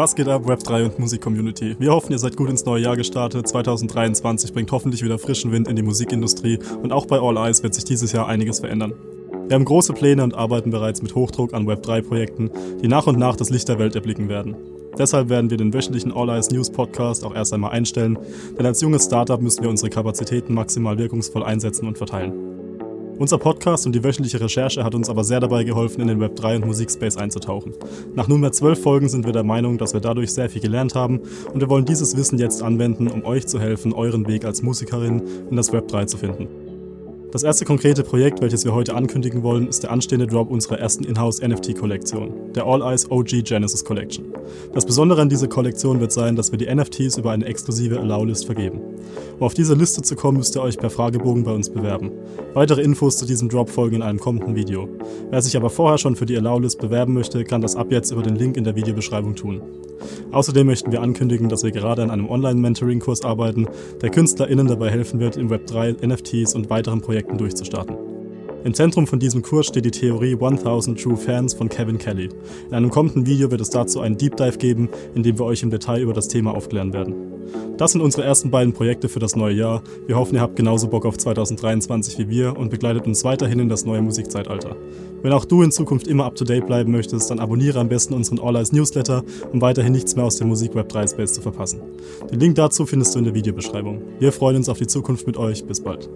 Was geht ab, Web3 und Musik-Community? Wir hoffen, ihr seid gut ins neue Jahr gestartet. 2023 bringt hoffentlich wieder frischen Wind in die Musikindustrie und auch bei All Eyes wird sich dieses Jahr einiges verändern. Wir haben große Pläne und arbeiten bereits mit Hochdruck an Web3-Projekten, die nach und nach das Licht der Welt erblicken werden. Deshalb werden wir den wöchentlichen All Eyes News Podcast auch erst einmal einstellen, denn als junges Startup müssen wir unsere Kapazitäten maximal wirkungsvoll einsetzen und verteilen. Unser Podcast und die wöchentliche Recherche hat uns aber sehr dabei geholfen, in den Web3 und Musikspace einzutauchen. Nach nunmehr zwölf Folgen sind wir der Meinung, dass wir dadurch sehr viel gelernt haben und wir wollen dieses Wissen jetzt anwenden, um euch zu helfen, euren Weg als Musikerin in das Web3 zu finden. Das erste konkrete Projekt, welches wir heute ankündigen wollen, ist der anstehende Drop unserer ersten Inhouse NFT-Kollektion, der All Eyes OG Genesis Collection. Das Besondere an dieser Kollektion wird sein, dass wir die NFTs über eine exklusive Allow-List vergeben. Um auf diese Liste zu kommen, müsst ihr euch per Fragebogen bei uns bewerben. Weitere Infos zu diesem Drop folgen in einem kommenden Video. Wer sich aber vorher schon für die Allow-List bewerben möchte, kann das ab jetzt über den Link in der Videobeschreibung tun. Außerdem möchten wir ankündigen, dass wir gerade an einem Online-Mentoring-Kurs arbeiten, der KünstlerInnen dabei helfen wird, im Web3 NFTs und weiteren Projekten durchzustarten. Im Zentrum von diesem Kurs steht die Theorie 1000 True Fans von Kevin Kelly. In einem kommenden Video wird es dazu einen Deep Dive geben, in dem wir euch im Detail über das Thema aufklären werden. Das sind unsere ersten beiden Projekte für das neue Jahr. Wir hoffen, ihr habt genauso Bock auf 2023 wie wir und begleitet uns weiterhin in das neue Musikzeitalter. Wenn auch du in Zukunft immer up to date bleiben möchtest, dann abonniere am besten unseren All Eyes Newsletter, um weiterhin nichts mehr aus dem Musikweb 3 Space zu verpassen. Den Link dazu findest du in der Videobeschreibung. Wir freuen uns auf die Zukunft mit euch. Bis bald.